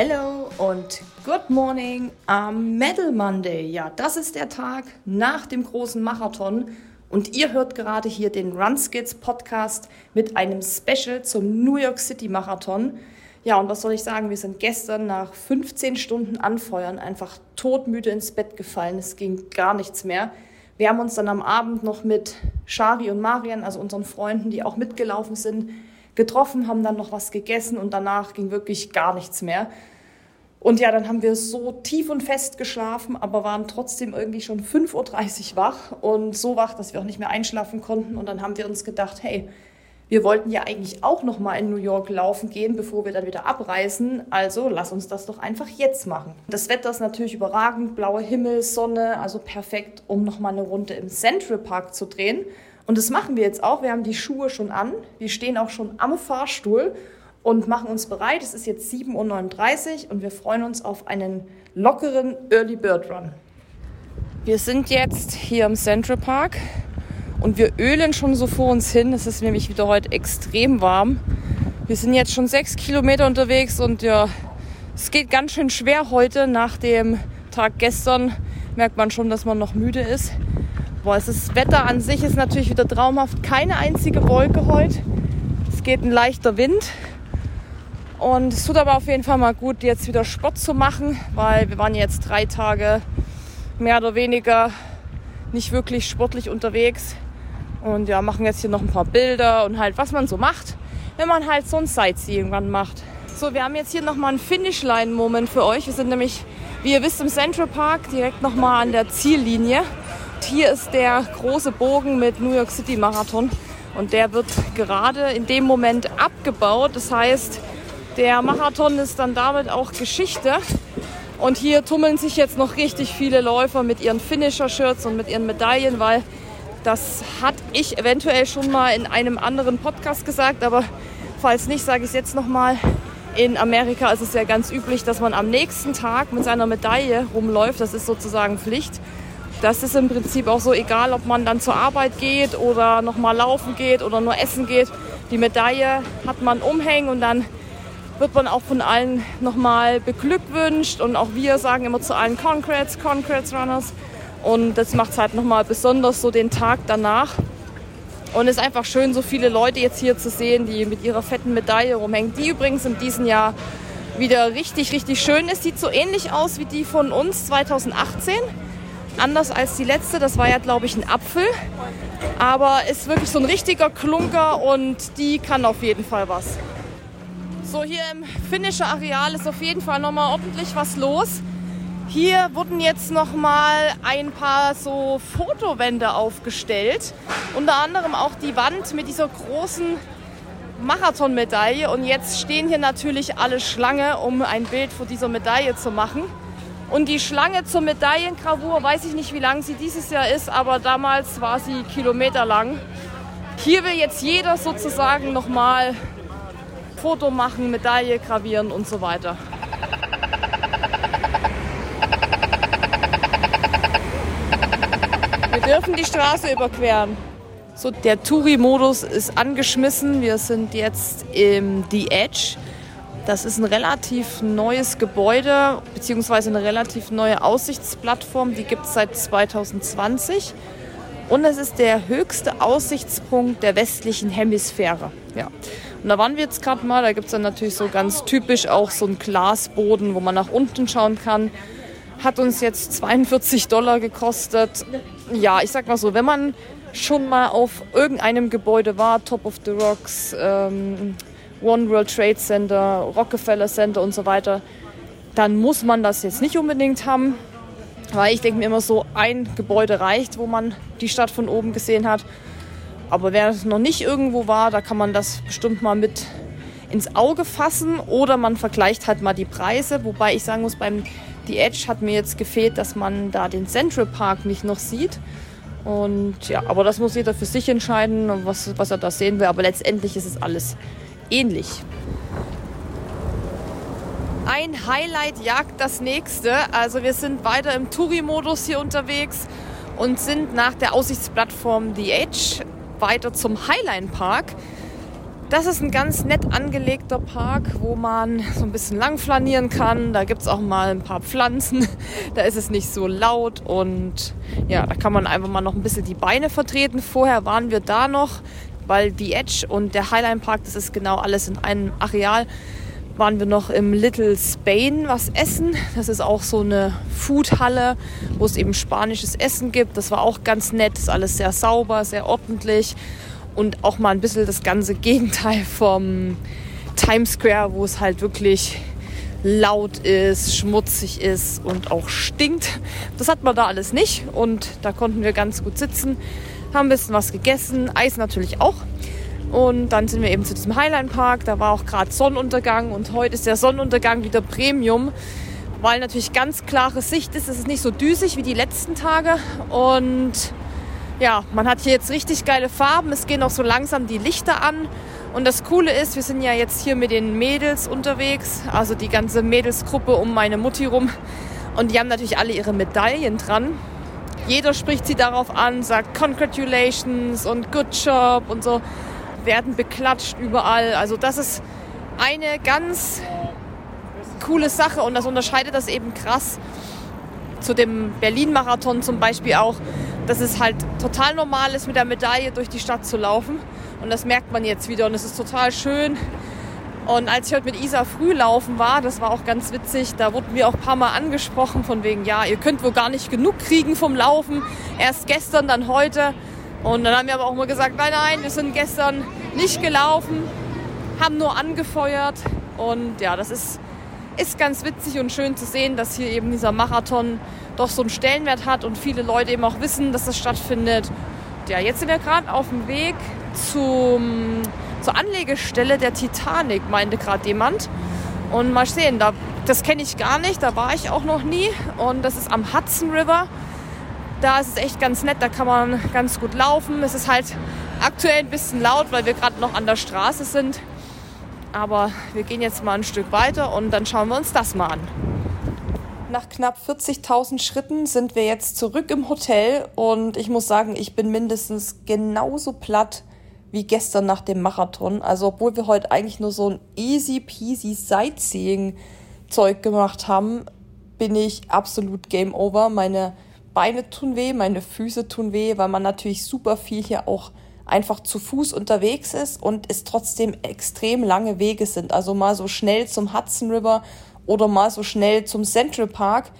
Hello und good morning am Metal Monday. Ja, das ist der Tag nach dem großen Marathon und ihr hört gerade hier den Runskids Podcast mit einem Special zum New York City Marathon. Ja, und was soll ich sagen? Wir sind gestern nach 15 Stunden Anfeuern einfach todmüde ins Bett gefallen. Es ging gar nichts mehr. Wir haben uns dann am Abend noch mit Shari und Marian, also unseren Freunden, die auch mitgelaufen sind, getroffen, haben dann noch was gegessen und danach ging wirklich gar nichts mehr. Und ja, dann haben wir so tief und fest geschlafen, aber waren trotzdem irgendwie schon 5.30 Uhr wach und so wach, dass wir auch nicht mehr einschlafen konnten. Und dann haben wir uns gedacht, hey, wir wollten ja eigentlich auch noch mal in New York laufen gehen, bevor wir dann wieder abreisen. Also lass uns das doch einfach jetzt machen. Das Wetter ist natürlich überragend, blauer Himmel, Sonne, also perfekt, um noch mal eine Runde im Central Park zu drehen. Und das machen wir jetzt auch. Wir haben die Schuhe schon an. Wir stehen auch schon am Fahrstuhl und machen uns bereit. Es ist jetzt 7.39 Uhr und wir freuen uns auf einen lockeren Early Bird Run. Wir sind jetzt hier im Central Park und wir ölen schon so vor uns hin. Es ist nämlich wieder heute extrem warm. Wir sind jetzt schon sechs Kilometer unterwegs und ja, es geht ganz schön schwer heute. Nach dem Tag gestern merkt man schon, dass man noch müde ist. Boah, es ist, das Wetter an sich ist natürlich wieder traumhaft. Keine einzige Wolke heute. Es geht ein leichter Wind. Und es tut aber auf jeden Fall mal gut, jetzt wieder Sport zu machen, weil wir waren jetzt drei Tage mehr oder weniger nicht wirklich sportlich unterwegs. Und ja, machen jetzt hier noch ein paar Bilder und halt, was man so macht, wenn man halt so ein Sightseeing irgendwann macht. So, wir haben jetzt hier nochmal einen Finishline-Moment für euch. Wir sind nämlich, wie ihr wisst, im Central Park direkt nochmal an der Ziellinie hier ist der große Bogen mit New York City Marathon und der wird gerade in dem Moment abgebaut. Das heißt, der Marathon ist dann damit auch Geschichte. Und hier tummeln sich jetzt noch richtig viele Läufer mit ihren Finisher-Shirts und mit ihren Medaillen, weil das hatte ich eventuell schon mal in einem anderen Podcast gesagt, aber falls nicht, sage ich es jetzt nochmal. In Amerika ist es ja ganz üblich, dass man am nächsten Tag mit seiner Medaille rumläuft. Das ist sozusagen Pflicht. Das ist im Prinzip auch so egal, ob man dann zur Arbeit geht oder nochmal laufen geht oder nur essen geht. Die Medaille hat man umhängen und dann wird man auch von allen nochmal beglückwünscht und auch wir sagen immer zu allen Congrats, Congrats Runners. Und das macht es halt nochmal besonders so den Tag danach. Und es ist einfach schön, so viele Leute jetzt hier zu sehen, die mit ihrer fetten Medaille rumhängen. Die übrigens in diesem Jahr wieder richtig, richtig schön ist. Sieht so ähnlich aus wie die von uns 2018 anders als die letzte. Das war ja, glaube ich, ein Apfel. Aber ist wirklich so ein richtiger Klunker und die kann auf jeden Fall was. So, hier im finnischen Areal ist auf jeden Fall nochmal ordentlich was los. Hier wurden jetzt nochmal ein paar so Fotowände aufgestellt. Unter anderem auch die Wand mit dieser großen Marathonmedaille. Und jetzt stehen hier natürlich alle Schlange, um ein Bild vor dieser Medaille zu machen. Und die Schlange zur Medaillengravur, weiß ich nicht, wie lang sie dieses Jahr ist, aber damals war sie kilometerlang. Hier will jetzt jeder sozusagen nochmal Foto machen, Medaille gravieren und so weiter. Wir dürfen die Straße überqueren. So, der Touri-Modus ist angeschmissen. Wir sind jetzt im The Edge. Das ist ein relativ neues Gebäude beziehungsweise eine relativ neue Aussichtsplattform. Die gibt es seit 2020. Und es ist der höchste Aussichtspunkt der westlichen Hemisphäre. Ja. Und da waren wir jetzt gerade mal. Da gibt es dann natürlich so ganz typisch auch so einen Glasboden, wo man nach unten schauen kann. Hat uns jetzt 42 Dollar gekostet. Ja, ich sag mal so, wenn man schon mal auf irgendeinem Gebäude war, Top of the Rocks, ähm, One World Trade Center, Rockefeller Center und so weiter, dann muss man das jetzt nicht unbedingt haben. Weil ich denke mir immer so, ein Gebäude reicht, wo man die Stadt von oben gesehen hat. Aber wer noch nicht irgendwo war, da kann man das bestimmt mal mit ins Auge fassen oder man vergleicht halt mal die Preise. Wobei ich sagen muss, beim The Edge hat mir jetzt gefehlt, dass man da den Central Park nicht noch sieht. Und ja, aber das muss jeder für sich entscheiden, was, was er da sehen will. Aber letztendlich ist es alles ähnlich. Ein Highlight jagt das nächste. Also wir sind weiter im Touri-Modus hier unterwegs und sind nach der Aussichtsplattform The Edge weiter zum Highline Park. Das ist ein ganz nett angelegter Park, wo man so ein bisschen lang flanieren kann. Da gibt es auch mal ein paar Pflanzen. Da ist es nicht so laut und ja, da kann man einfach mal noch ein bisschen die Beine vertreten. Vorher waren wir da noch, weil die Edge und der Highline Park, das ist genau alles in einem Areal waren wir noch im Little Spain was essen. Das ist auch so eine Foodhalle, wo es eben spanisches Essen gibt. Das war auch ganz nett, ist alles sehr sauber, sehr ordentlich und auch mal ein bisschen das ganze Gegenteil vom Times Square, wo es halt wirklich laut ist, schmutzig ist und auch stinkt. Das hat man da alles nicht und da konnten wir ganz gut sitzen, haben ein bisschen was gegessen, Eis natürlich auch. Und dann sind wir eben zu diesem Highline Park. Da war auch gerade Sonnenuntergang und heute ist der Sonnenuntergang wieder Premium, weil natürlich ganz klare Sicht ist. Es ist nicht so düsig wie die letzten Tage und ja, man hat hier jetzt richtig geile Farben. Es gehen auch so langsam die Lichter an. Und das Coole ist, wir sind ja jetzt hier mit den Mädels unterwegs, also die ganze Mädelsgruppe um meine Mutti rum. Und die haben natürlich alle ihre Medaillen dran. Jeder spricht sie darauf an, sagt Congratulations und Good Job und so werden beklatscht überall. Also das ist eine ganz coole Sache und das unterscheidet das eben krass zu dem Berlin-Marathon zum Beispiel auch, dass es halt total normal ist, mit der Medaille durch die Stadt zu laufen. Und das merkt man jetzt wieder und es ist total schön. Und als ich heute mit Isa früh laufen war, das war auch ganz witzig, da wurden wir auch ein paar Mal angesprochen von wegen, ja, ihr könnt wohl gar nicht genug kriegen vom Laufen. Erst gestern, dann heute. Und dann haben wir aber auch mal gesagt, nein, nein, wir sind gestern nicht gelaufen, haben nur angefeuert. Und ja, das ist, ist ganz witzig und schön zu sehen, dass hier eben dieser Marathon doch so einen Stellenwert hat und viele Leute eben auch wissen, dass das stattfindet. Ja, jetzt sind wir gerade auf dem Weg zum, zur Anlegestelle der Titanic, meinte gerade jemand. Und mal sehen, da, das kenne ich gar nicht, da war ich auch noch nie. Und das ist am Hudson River. Da ist es echt ganz nett, da kann man ganz gut laufen. Es ist halt aktuell ein bisschen laut, weil wir gerade noch an der Straße sind. Aber wir gehen jetzt mal ein Stück weiter und dann schauen wir uns das mal an. Nach knapp 40.000 Schritten sind wir jetzt zurück im Hotel und ich muss sagen, ich bin mindestens genauso platt wie gestern nach dem Marathon. Also obwohl wir heute eigentlich nur so ein easy peasy Sightseeing Zeug gemacht haben, bin ich absolut Game Over. Meine Beine tun weh, meine Füße tun weh, weil man natürlich super viel hier auch einfach zu Fuß unterwegs ist und es trotzdem extrem lange Wege sind. Also mal so schnell zum Hudson River oder mal so schnell zum Central Park.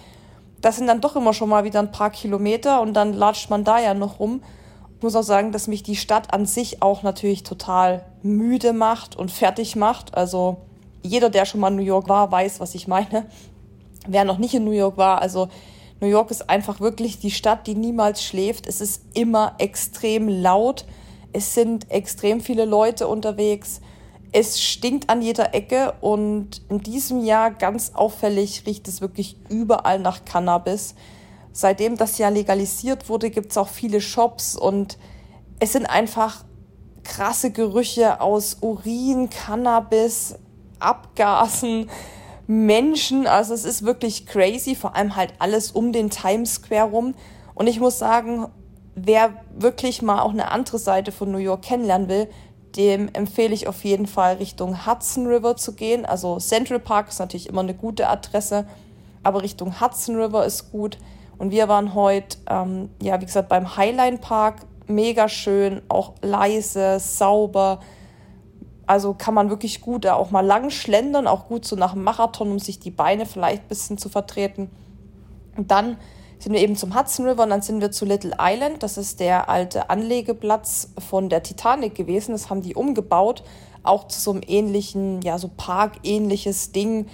Das sind dann doch immer schon mal wieder ein paar Kilometer und dann latscht man da ja noch rum. Ich muss auch sagen, dass mich die Stadt an sich auch natürlich total müde macht und fertig macht. Also jeder, der schon mal in New York war, weiß, was ich meine. Wer noch nicht in New York war, also New York ist einfach wirklich die Stadt, die niemals schläft. Es ist immer extrem laut. Es sind extrem viele Leute unterwegs. Es stinkt an jeder Ecke und in diesem Jahr ganz auffällig riecht es wirklich überall nach Cannabis. Seitdem das ja legalisiert wurde, gibt es auch viele Shops und es sind einfach krasse Gerüche aus Urin, Cannabis, Abgasen. Menschen. Also es ist wirklich crazy, vor allem halt alles um den Times Square rum. Und ich muss sagen, wer wirklich mal auch eine andere Seite von New York kennenlernen will, dem empfehle ich auf jeden Fall Richtung Hudson River zu gehen. Also Central Park ist natürlich immer eine gute Adresse, aber Richtung Hudson River ist gut. Und wir waren heute, ähm, ja, wie gesagt, beim Highline Park. Mega schön, auch leise, sauber also kann man wirklich gut da auch mal lang schlendern, auch gut so nach dem Marathon, um sich die Beine vielleicht ein bisschen zu vertreten. Und dann sind wir eben zum Hudson River und dann sind wir zu Little Island. Das ist der alte Anlegeplatz von der Titanic gewesen. Das haben die umgebaut, auch zu so einem ähnlichen, ja, so parkähnliches Ding,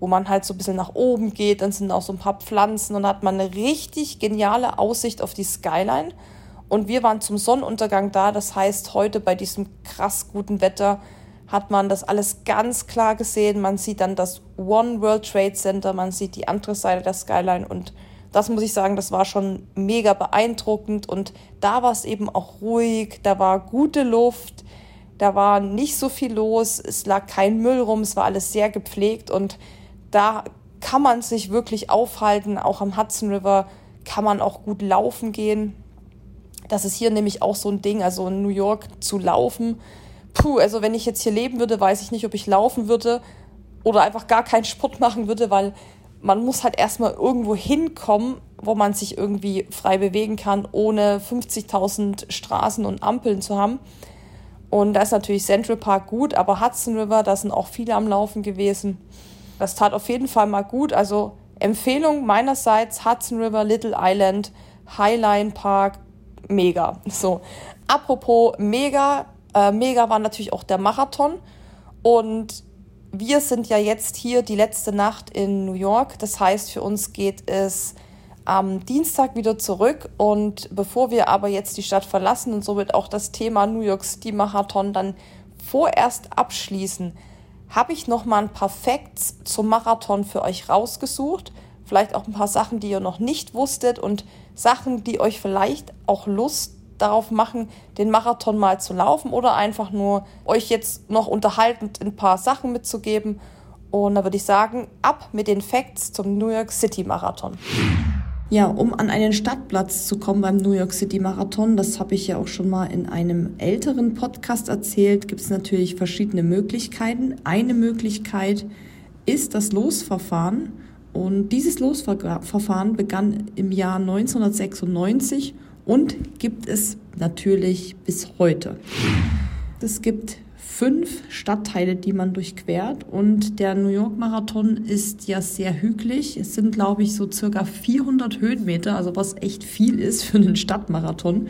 wo man halt so ein bisschen nach oben geht. Dann sind auch so ein paar Pflanzen und hat man eine richtig geniale Aussicht auf die Skyline. Und wir waren zum Sonnenuntergang da. Das heißt, heute bei diesem krass guten Wetter hat man das alles ganz klar gesehen. Man sieht dann das One World Trade Center, man sieht die andere Seite der Skyline und das muss ich sagen, das war schon mega beeindruckend und da war es eben auch ruhig, da war gute Luft, da war nicht so viel los, es lag kein Müll rum, es war alles sehr gepflegt und da kann man sich wirklich aufhalten, auch am Hudson River kann man auch gut laufen gehen. Das ist hier nämlich auch so ein Ding, also in New York zu laufen puh, also wenn ich jetzt hier leben würde, weiß ich nicht, ob ich laufen würde oder einfach gar keinen Sport machen würde, weil man muss halt erstmal irgendwo hinkommen, wo man sich irgendwie frei bewegen kann, ohne 50.000 Straßen und Ampeln zu haben. Und da ist natürlich Central Park gut, aber Hudson River, da sind auch viele am Laufen gewesen. Das tat auf jeden Fall mal gut. Also Empfehlung meinerseits Hudson River, Little Island, Highline Park, mega. So, apropos mega, äh, mega war natürlich auch der Marathon. Und wir sind ja jetzt hier die letzte Nacht in New York. Das heißt, für uns geht es am Dienstag wieder zurück. Und bevor wir aber jetzt die Stadt verlassen und somit auch das Thema New York City Marathon dann vorerst abschließen, habe ich noch mal ein paar Facts zum Marathon für euch rausgesucht. Vielleicht auch ein paar Sachen, die ihr noch nicht wusstet und Sachen, die euch vielleicht auch Lust darauf machen, den Marathon mal zu laufen oder einfach nur euch jetzt noch unterhaltend ein paar Sachen mitzugeben. Und da würde ich sagen, ab mit den Facts zum New York City Marathon. Ja, um an einen Stadtplatz zu kommen beim New York City Marathon, das habe ich ja auch schon mal in einem älteren Podcast erzählt, gibt es natürlich verschiedene Möglichkeiten. Eine Möglichkeit ist das Losverfahren. Und dieses Losverfahren begann im Jahr 1996 und gibt es natürlich bis heute. Es gibt fünf Stadtteile, die man durchquert und der New York Marathon ist ja sehr hügelig. Es sind, glaube ich, so circa 400 Höhenmeter, also was echt viel ist für einen Stadtmarathon.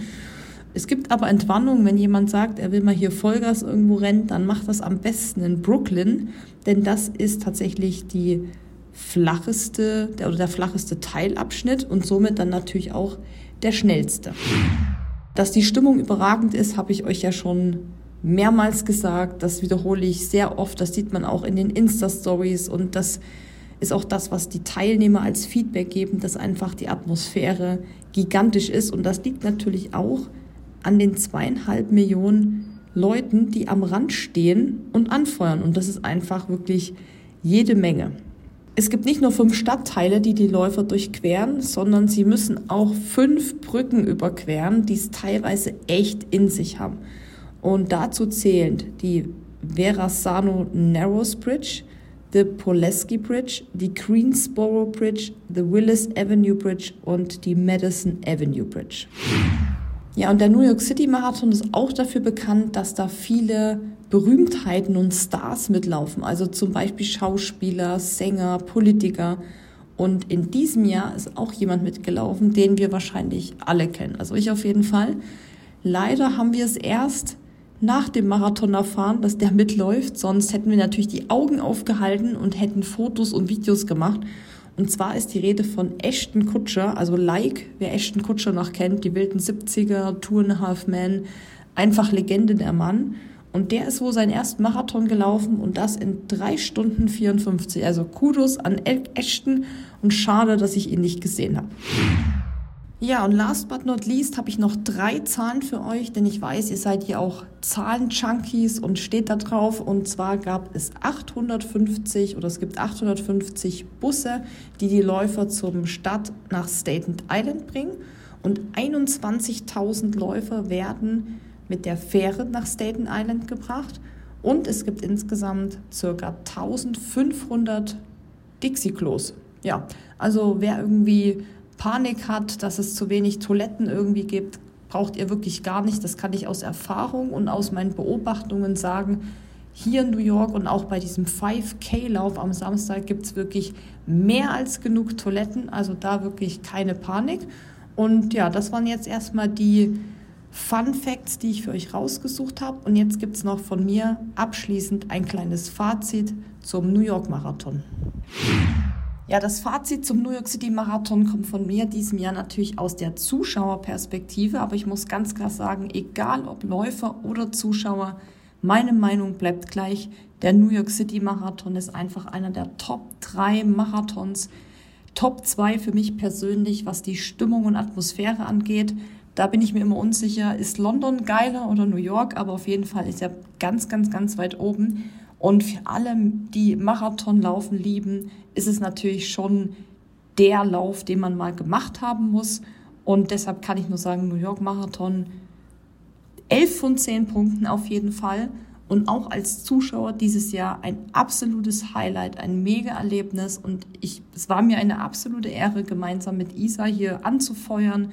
Es gibt aber Entwarnung, wenn jemand sagt, er will mal hier Vollgas irgendwo rennen, dann macht das am besten in Brooklyn, denn das ist tatsächlich die flacheste der, oder der flacheste Teilabschnitt und somit dann natürlich auch der schnellste. Dass die Stimmung überragend ist, habe ich euch ja schon mehrmals gesagt. Das wiederhole ich sehr oft. Das sieht man auch in den Insta-Stories und das ist auch das, was die Teilnehmer als Feedback geben, dass einfach die Atmosphäre gigantisch ist. Und das liegt natürlich auch an den zweieinhalb Millionen Leuten, die am Rand stehen und anfeuern. Und das ist einfach wirklich jede Menge. Es gibt nicht nur fünf Stadtteile, die die Läufer durchqueren, sondern sie müssen auch fünf Brücken überqueren, die es teilweise echt in sich haben. Und dazu zählen die Verasano Narrows Bridge, the Poleski Bridge, die Greensboro Bridge, the Willis Avenue Bridge und die Madison Avenue Bridge. Ja, und der New York City Marathon ist auch dafür bekannt, dass da viele Berühmtheiten und Stars mitlaufen, also zum Beispiel Schauspieler, Sänger, Politiker. Und in diesem Jahr ist auch jemand mitgelaufen, den wir wahrscheinlich alle kennen. Also ich auf jeden Fall. Leider haben wir es erst nach dem Marathon erfahren, dass der mitläuft. Sonst hätten wir natürlich die Augen aufgehalten und hätten Fotos und Videos gemacht. Und zwar ist die Rede von Ashton Kutscher, also Like, wer Ashton Kutscher noch kennt, die wilden 70er, Two and a Half Men, einfach Legende der Mann. Und der ist wohl seinen ersten Marathon gelaufen und das in drei Stunden 54. Also Kudos an Ashton und schade, dass ich ihn nicht gesehen habe. Ja, und last but not least habe ich noch drei Zahlen für euch, denn ich weiß, ihr seid ja auch Zahlen-Junkies und steht da drauf. Und zwar gab es 850 oder es gibt 850 Busse, die die Läufer zum Start nach Staten Island bringen. Und 21.000 Läufer werden mit der Fähre nach Staten Island gebracht. Und es gibt insgesamt circa 1500 Dixie-Klos. Ja, also wer irgendwie Panik hat, dass es zu wenig Toiletten irgendwie gibt, braucht ihr wirklich gar nicht. Das kann ich aus Erfahrung und aus meinen Beobachtungen sagen. Hier in New York und auch bei diesem 5K-Lauf am Samstag gibt es wirklich mehr als genug Toiletten. Also da wirklich keine Panik. Und ja, das waren jetzt erstmal die Fun Facts, die ich für euch rausgesucht habe. Und jetzt gibt es noch von mir abschließend ein kleines Fazit zum New York Marathon. Ja, das Fazit zum New York City Marathon kommt von mir diesem Jahr natürlich aus der Zuschauerperspektive, aber ich muss ganz klar sagen, egal ob Läufer oder Zuschauer, meine Meinung bleibt gleich. Der New York City Marathon ist einfach einer der Top 3 Marathons, Top 2 für mich persönlich, was die Stimmung und Atmosphäre angeht. Da bin ich mir immer unsicher, ist London geiler oder New York, aber auf jeden Fall ist er ganz, ganz, ganz weit oben. Und für alle, die Marathonlaufen lieben, ist es natürlich schon der Lauf, den man mal gemacht haben muss. Und deshalb kann ich nur sagen, New York Marathon 11 von 10 Punkten auf jeden Fall. und auch als Zuschauer dieses Jahr ein absolutes Highlight, ein Mega-Erlebnis und ich, es war mir eine absolute Ehre, gemeinsam mit Isa hier anzufeuern,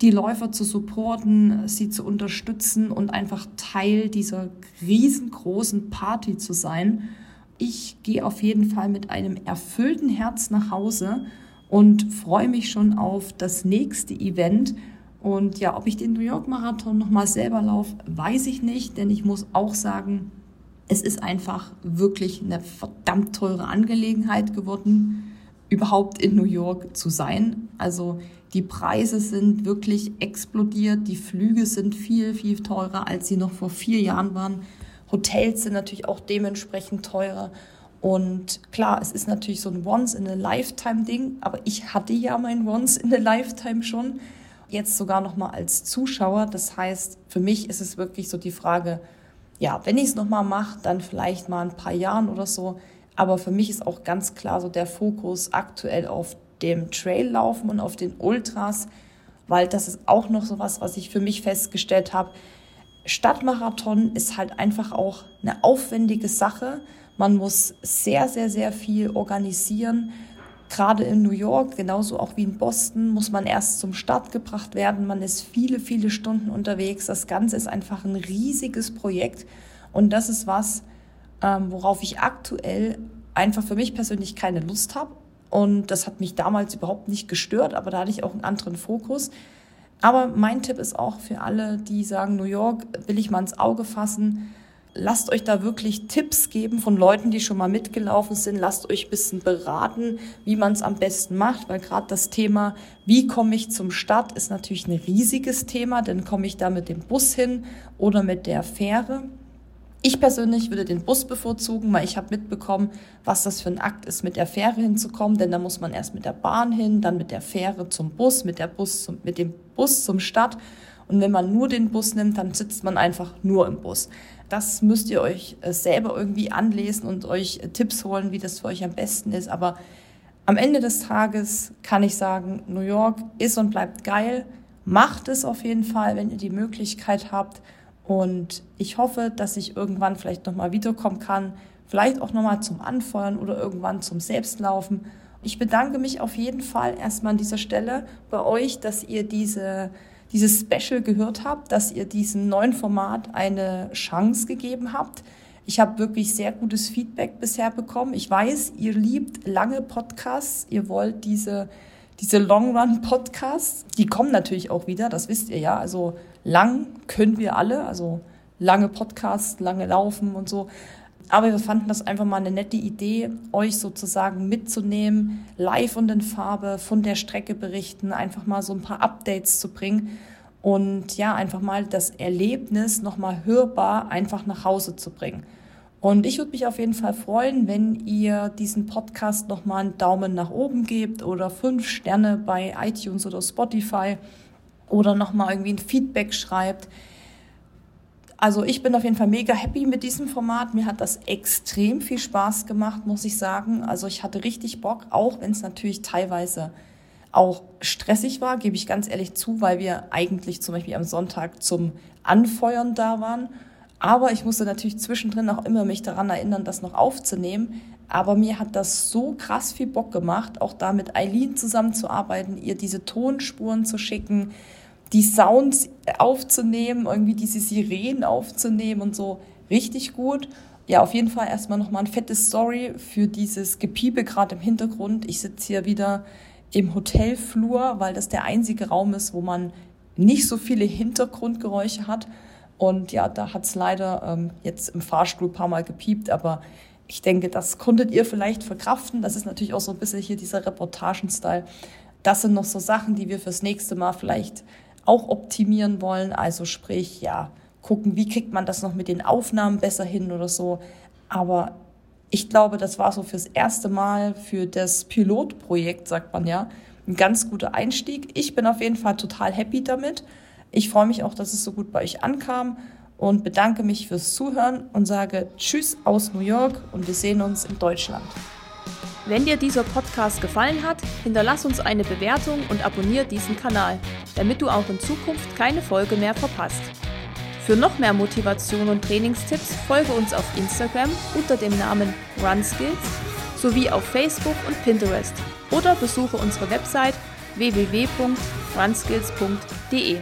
die Läufer zu supporten, sie zu unterstützen und einfach Teil dieser riesengroßen Party zu sein. Ich gehe auf jeden Fall mit einem erfüllten Herz nach Hause und freue mich schon auf das nächste Event. Und ja, ob ich den New York Marathon nochmal selber laufe, weiß ich nicht, denn ich muss auch sagen, es ist einfach wirklich eine verdammt teure Angelegenheit geworden, überhaupt in New York zu sein. Also die Preise sind wirklich explodiert, die Flüge sind viel, viel teurer, als sie noch vor vier Jahren waren. Hotels sind natürlich auch dementsprechend teurer. Und klar, es ist natürlich so ein Once-in-a-Lifetime-Ding, aber ich hatte ja mein Once-in-a-Lifetime schon, jetzt sogar nochmal als Zuschauer. Das heißt, für mich ist es wirklich so die Frage, ja, wenn ich es nochmal mache, dann vielleicht mal ein paar Jahren oder so. Aber für mich ist auch ganz klar so der Fokus aktuell auf dem Trail laufen und auf den Ultras, weil das ist auch noch so was, was ich für mich festgestellt habe. Stadtmarathon ist halt einfach auch eine aufwendige Sache. Man muss sehr, sehr, sehr viel organisieren. Gerade in New York, genauso auch wie in Boston, muss man erst zum Start gebracht werden. Man ist viele, viele Stunden unterwegs. Das Ganze ist einfach ein riesiges Projekt. Und das ist was, ähm, worauf ich aktuell einfach für mich persönlich keine Lust habe. Und das hat mich damals überhaupt nicht gestört, aber da hatte ich auch einen anderen Fokus. Aber mein Tipp ist auch für alle, die sagen, New York will ich mal ins Auge fassen. Lasst euch da wirklich Tipps geben von Leuten, die schon mal mitgelaufen sind. Lasst euch ein bisschen beraten, wie man es am besten macht, weil gerade das Thema, wie komme ich zum Start, ist natürlich ein riesiges Thema. Denn komme ich da mit dem Bus hin oder mit der Fähre? Ich persönlich würde den Bus bevorzugen, weil ich habe mitbekommen, was das für ein Akt ist, mit der Fähre hinzukommen, denn da muss man erst mit der Bahn hin, dann mit der Fähre zum Bus, mit, der Bus zum, mit dem Bus zum Stadt. Und wenn man nur den Bus nimmt, dann sitzt man einfach nur im Bus. Das müsst ihr euch äh, selber irgendwie anlesen und euch äh, Tipps holen, wie das für euch am besten ist. Aber am Ende des Tages kann ich sagen, New York ist und bleibt geil. Macht es auf jeden Fall, wenn ihr die Möglichkeit habt. Und ich hoffe, dass ich irgendwann vielleicht nochmal wiederkommen kann, vielleicht auch nochmal zum Anfeuern oder irgendwann zum Selbstlaufen. Ich bedanke mich auf jeden Fall erstmal an dieser Stelle bei euch, dass ihr diese, dieses Special gehört habt, dass ihr diesem neuen Format eine Chance gegeben habt. Ich habe wirklich sehr gutes Feedback bisher bekommen. Ich weiß, ihr liebt lange Podcasts, ihr wollt diese diese Long Run Podcasts, die kommen natürlich auch wieder, das wisst ihr ja. Also lang können wir alle, also lange Podcasts, lange Laufen und so. Aber wir fanden das einfach mal eine nette Idee, euch sozusagen mitzunehmen, live und in Farbe von der Strecke berichten, einfach mal so ein paar Updates zu bringen und ja, einfach mal das Erlebnis nochmal hörbar einfach nach Hause zu bringen. Und ich würde mich auf jeden Fall freuen, wenn ihr diesen Podcast nochmal einen Daumen nach oben gebt oder fünf Sterne bei iTunes oder Spotify oder nochmal irgendwie ein Feedback schreibt. Also ich bin auf jeden Fall mega happy mit diesem Format. Mir hat das extrem viel Spaß gemacht, muss ich sagen. Also ich hatte richtig Bock, auch wenn es natürlich teilweise auch stressig war, gebe ich ganz ehrlich zu, weil wir eigentlich zum Beispiel am Sonntag zum Anfeuern da waren aber ich musste natürlich zwischendrin auch immer mich daran erinnern, das noch aufzunehmen. Aber mir hat das so krass viel Bock gemacht, auch da mit Eileen zusammenzuarbeiten, ihr diese Tonspuren zu schicken, die Sounds aufzunehmen, irgendwie diese Sirenen aufzunehmen und so. Richtig gut. Ja, auf jeden Fall erstmal nochmal ein fettes Story für dieses Gepiepe gerade im Hintergrund. Ich sitze hier wieder im Hotelflur, weil das der einzige Raum ist, wo man nicht so viele Hintergrundgeräusche hat. Und ja, da hat es leider ähm, jetzt im Fahrstuhl ein paar Mal gepiept, aber ich denke, das konntet ihr vielleicht verkraften. Das ist natürlich auch so ein bisschen hier dieser Reportagen-Style. Das sind noch so Sachen, die wir fürs nächste Mal vielleicht auch optimieren wollen. Also sprich, ja, gucken, wie kriegt man das noch mit den Aufnahmen besser hin oder so. Aber ich glaube, das war so fürs erste Mal für das Pilotprojekt, sagt man ja, ein ganz guter Einstieg. Ich bin auf jeden Fall total happy damit. Ich freue mich auch, dass es so gut bei euch ankam und bedanke mich fürs Zuhören und sage Tschüss aus New York und wir sehen uns in Deutschland. Wenn dir dieser Podcast gefallen hat, hinterlass uns eine Bewertung und abonniere diesen Kanal, damit du auch in Zukunft keine Folge mehr verpasst. Für noch mehr Motivation und Trainingstipps folge uns auf Instagram unter dem Namen RunSkills sowie auf Facebook und Pinterest oder besuche unsere Website www.runskills.de.